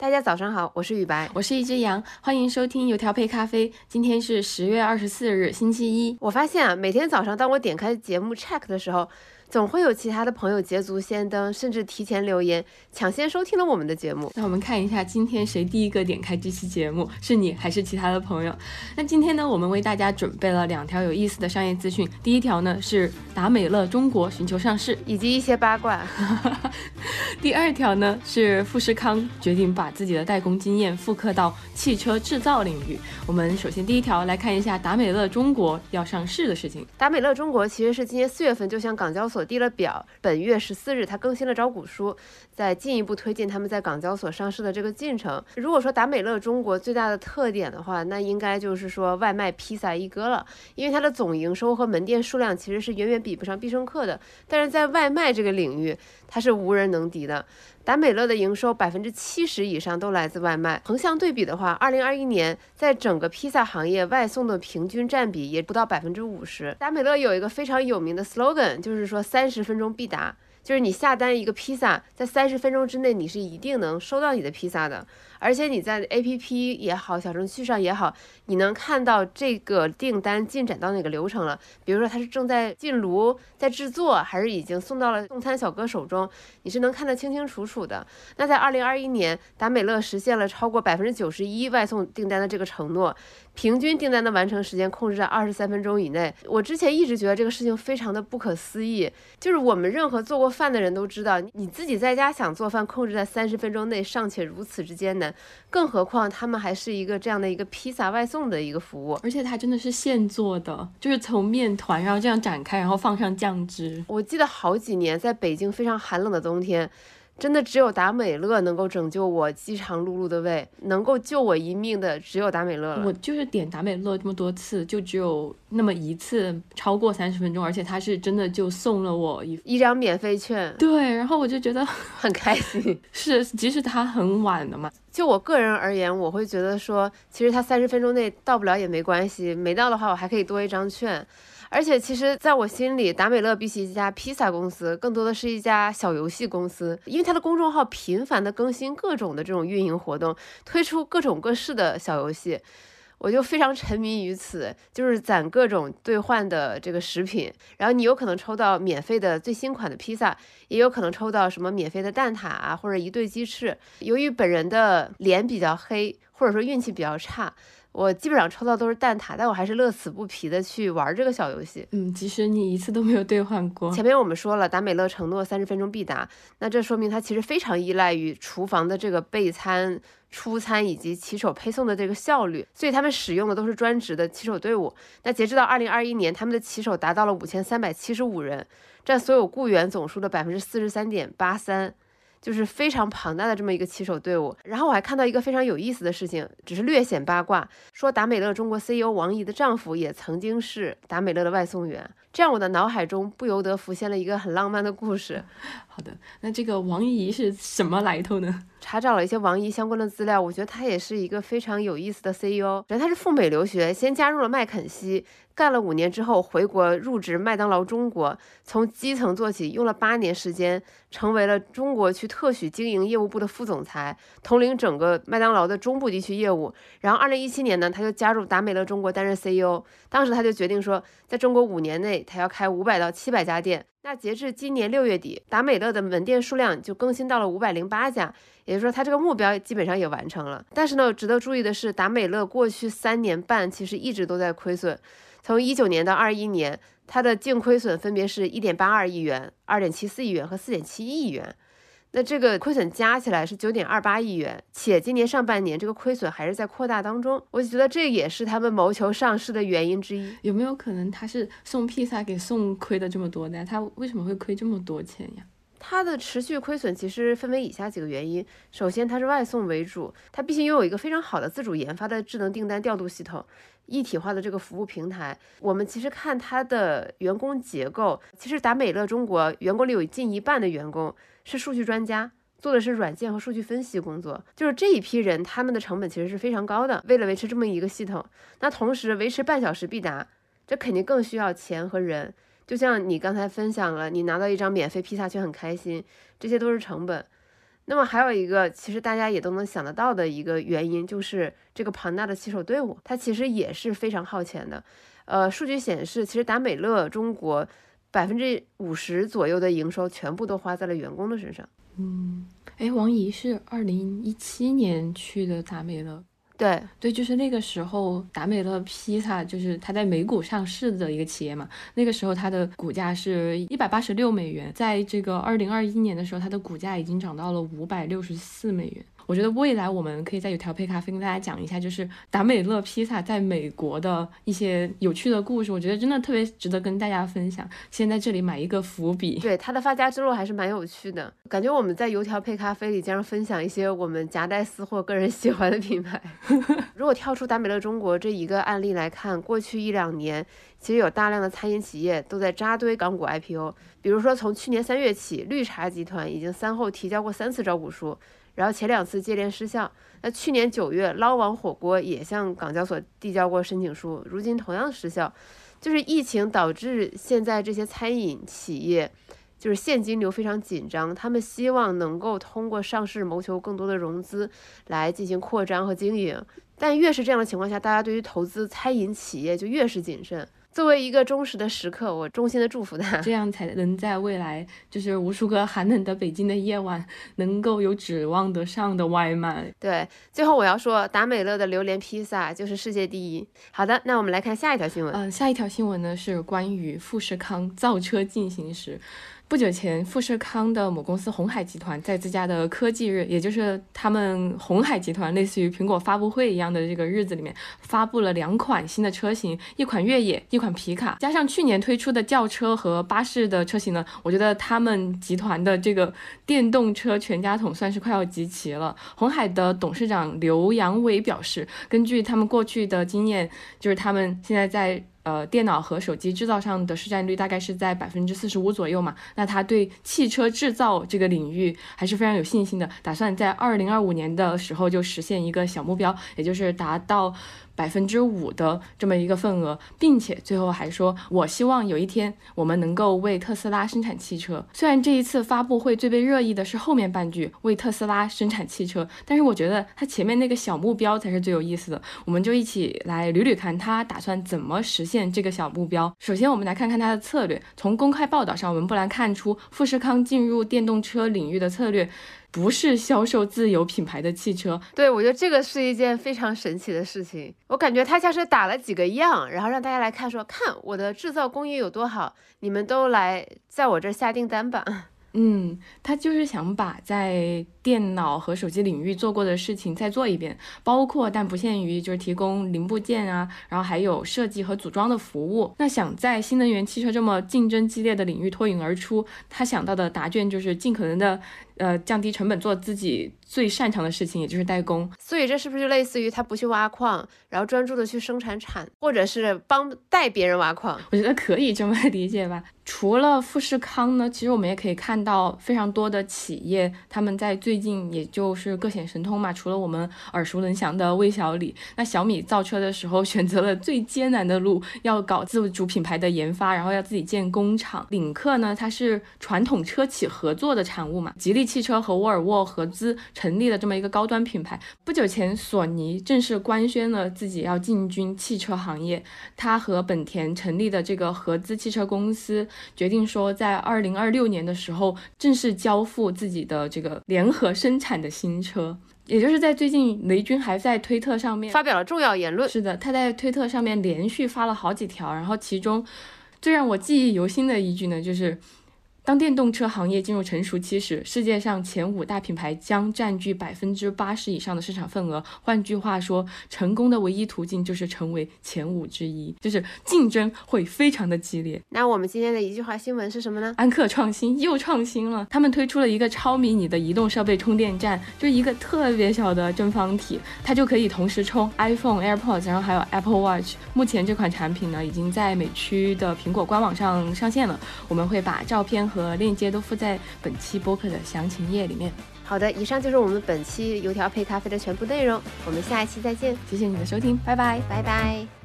大家早上好，我是雨白，我是一只羊，欢迎收听油条配咖啡。今天是十月二十四日，星期一。我发现啊，每天早上当我点开节目 check 的时候。总会有其他的朋友捷足先登，甚至提前留言，抢先收听了我们的节目。那我们看一下今天谁第一个点开这期节目，是你还是其他的朋友？那今天呢，我们为大家准备了两条有意思的商业资讯。第一条呢是达美乐中国寻求上市，以及一些八卦。第二条呢是富士康决定把自己的代工经验复刻到汽车制造领域。我们首先第一条来看一下达美乐中国要上市的事情。达美乐中国其实是今年四月份就向港交所。我递了表，本月十四日，他更新了招股书，在进一步推进他们在港交所上市的这个进程。如果说达美乐中国最大的特点的话，那应该就是说外卖披萨一哥了，因为它的总营收和门店数量其实是远远比不上必胜客的，但是在外卖这个领域，它是无人能敌的。达美乐的营收百分之七十以上都来自外卖。横向对比的话，二零二一年在整个披萨行业外送的平均占比也不到百分之五十。达美乐有一个非常有名的 slogan，就是说三十分钟必达。就是你下单一个披萨，在三十分钟之内，你是一定能收到你的披萨的。而且你在 A P P 也好，小程序上也好，你能看到这个订单进展到哪个流程了。比如说它是正在进炉，在制作，还是已经送到了送餐小哥手中，你是能看得清清楚楚的。那在二零二一年，达美乐实现了超过百分之九十一外送订单的这个承诺。平均订单的完成时间控制在二十三分钟以内。我之前一直觉得这个事情非常的不可思议，就是我们任何做过饭的人都知道，你自己在家想做饭，控制在三十分钟内尚且如此之艰难，更何况他们还是一个这样的一个披萨外送的一个服务，而且它真的是现做的，就是从面团然后这样展开，然后放上酱汁。我记得好几年在北京非常寒冷的冬天。真的只有达美乐能够拯救我饥肠辘辘的胃，能够救我一命的只有达美乐了。我就是点达美乐这么多次，就只有那么一次超过三十分钟，而且他是真的就送了我一一张免费券。对，然后我就觉得 很开心。是，即使他很晚的嘛。就我个人而言，我会觉得说，其实他三十分钟内到不了也没关系，没到的话我还可以多一张券。而且，其实在我心里，达美乐比起一家披萨公司，更多的是一家小游戏公司，因为它的公众号频繁的更新各种的这种运营活动，推出各种各式的小游戏，我就非常沉迷于此，就是攒各种兑换的这个食品，然后你有可能抽到免费的最新款的披萨，也有可能抽到什么免费的蛋挞啊，或者一对鸡翅。由于本人的脸比较黑，或者说运气比较差。我基本上抽到都是蛋挞，但我还是乐此不疲的去玩这个小游戏。嗯，即使你一次都没有兑换过。前面我们说了，达美乐承诺三十分钟必达，那这说明它其实非常依赖于厨房的这个备餐、出餐以及骑手配送的这个效率，所以他们使用的都是专职的骑手队伍。那截止到二零二一年，他们的骑手达到了五千三百七十五人，占所有雇员总数的百分之四十三点八三。就是非常庞大的这么一个骑手队伍，然后我还看到一个非常有意思的事情，只是略显八卦，说达美乐中国 CEO 王怡的丈夫也曾经是达美乐的外送员，这样我的脑海中不由得浮现了一个很浪漫的故事。好的，那这个王怡是什么来头呢？查找了一些王怡相关的资料，我觉得她也是一个非常有意思的 CEO。人她是赴美留学，先加入了麦肯锡。干了五年之后，回国入职麦当劳中国，从基层做起，用了八年时间，成为了中国区特许经营业务部的副总裁，统领整个麦当劳的中部地区业务。然后，二零一七年呢，他就加入达美乐中国担任 CEO。当时他就决定说，在中国五年内，他要开五百到七百家店。那截至今年六月底，达美乐的门店数量就更新到了五百零八家，也就是说，它这个目标基本上也完成了。但是呢，值得注意的是，达美乐过去三年半其实一直都在亏损。从一九年到二一年，它的净亏损分别是一点八二亿元、二点七四亿元和四点七一亿元。那这个亏损加起来是九点二八亿元，且今年上半年这个亏损还是在扩大当中。我觉得这也是他们谋求上市的原因之一。有没有可能他是送披萨给送亏的这么多呢？他为什么会亏这么多钱呀？它的持续亏损其实分为以下几个原因。首先，它是外送为主，它必须拥有一个非常好的自主研发的智能订单调度系统。一体化的这个服务平台，我们其实看它的员工结构，其实达美乐中国员工里有近一半的员工是数据专家，做的是软件和数据分析工作。就是这一批人，他们的成本其实是非常高的。为了维持这么一个系统，那同时维持半小时必达，这肯定更需要钱和人。就像你刚才分享了，你拿到一张免费披萨却很开心，这些都是成本。那么还有一个，其实大家也都能想得到的一个原因，就是这个庞大的骑手队伍，它其实也是非常耗钱的。呃，数据显示，其实达美乐中国百分之五十左右的营收全部都花在了员工的身上。嗯，哎，王怡是二零一七年去的达美乐。对对，就是那个时候，达美乐披萨就是它在美股上市的一个企业嘛。那个时候它的股价是一百八十六美元，在这个二零二一年的时候，它的股价已经涨到了五百六十四美元。我觉得未来我们可以在有条配咖啡跟大家讲一下，就是达美乐披萨在美国的一些有趣的故事。我觉得真的特别值得跟大家分享。先在这里买一个伏笔。对它的发家之路还是蛮有趣的，感觉我们在油条配咖啡里经常分享一些我们夹带私货、个人喜欢的品牌。如果跳出达美乐中国这一个案例来看，过去一两年其实有大量的餐饮企业都在扎堆港股 IPO。比如说从去年三月起，绿茶集团已经三后提交过三次招股书。然后前两次接连失效。那去年九月，捞王火锅也向港交所递交过申请书，如今同样失效。就是疫情导致现在这些餐饮企业就是现金流非常紧张，他们希望能够通过上市谋求更多的融资来进行扩张和经营。但越是这样的情况下，大家对于投资餐饮企业就越是谨慎。作为一个忠实的食客，我衷心的祝福他，这样才能在未来就是无数个寒冷的北京的夜晚，能够有指望得上的外卖。对，最后我要说，达美乐的榴莲披萨就是世界第一。好的，那我们来看下一条新闻。嗯，下一条新闻呢是关于富士康造车进行时。不久前，富士康的母公司红海集团在自家的科技日，也就是他们红海集团类似于苹果发布会一样的这个日子里面，发布了两款新的车型，一款越野，一款皮卡。加上去年推出的轿车和巴士的车型呢，我觉得他们集团的这个电动车全家桶算是快要集齐了。红海的董事长刘扬伟表示，根据他们过去的经验，就是他们现在在。呃，电脑和手机制造上的市占率大概是在百分之四十五左右嘛？那他对汽车制造这个领域还是非常有信心的，打算在二零二五年的时候就实现一个小目标，也就是达到。百分之五的这么一个份额，并且最后还说，我希望有一天我们能够为特斯拉生产汽车。虽然这一次发布会最被热议的是后面半句为特斯拉生产汽车，但是我觉得他前面那个小目标才是最有意思的。我们就一起来捋捋看他打算怎么实现这个小目标。首先，我们来看看他的策略。从公开报道上，我们不难看出富士康进入电动车领域的策略。不是销售自有品牌的汽车，对我觉得这个是一件非常神奇的事情。我感觉他像是打了几个样，然后让大家来看，说看我的制造工艺有多好，你们都来在我这儿下订单吧。嗯，他就是想把在电脑和手机领域做过的事情再做一遍，包括但不限于就是提供零部件啊，然后还有设计和组装的服务。那想在新能源汽车这么竞争激烈的领域脱颖而出，他想到的答卷就是尽可能的呃降低成本，做自己。最擅长的事情也就是代工，所以这是不是就类似于他不去挖矿，然后专注的去生产产，或者是帮带别人挖矿？我觉得可以这么理解吧。除了富士康呢，其实我们也可以看到非常多的企业，他们在最近也就是各显神通嘛。除了我们耳熟能详的魏小李，那小米造车的时候选择了最艰难的路，要搞自主品牌的研发，然后要自己建工厂。领克呢，它是传统车企合作的产物嘛，吉利汽车和沃尔沃合资。成立的这么一个高端品牌。不久前，索尼正式官宣了自己要进军汽车行业。他和本田成立的这个合资汽车公司，决定说在二零二六年的时候正式交付自己的这个联合生产的新车。也就是在最近，雷军还在推特上面发表了重要言论。是的，他在推特上面连续发了好几条，然后其中最让我记忆犹新的一句呢，就是。当电动车行业进入成熟期时，世界上前五大品牌将占据百分之八十以上的市场份额。换句话说，成功的唯一途径就是成为前五之一，就是竞争会非常的激烈。那我们今天的一句话新闻是什么呢？安克创新又创新了，他们推出了一个超迷你的移动设备充电站，就是一个特别小的正方体，它就可以同时充 iPhone、AirPods，然后还有 Apple Watch。目前这款产品呢，已经在美区的苹果官网上上线了。我们会把照片和和链接都附在本期播客的详情页里面。好的，以上就是我们本期油条配咖啡的全部内容，我们下一期再见，谢谢你的收听，拜拜，拜拜。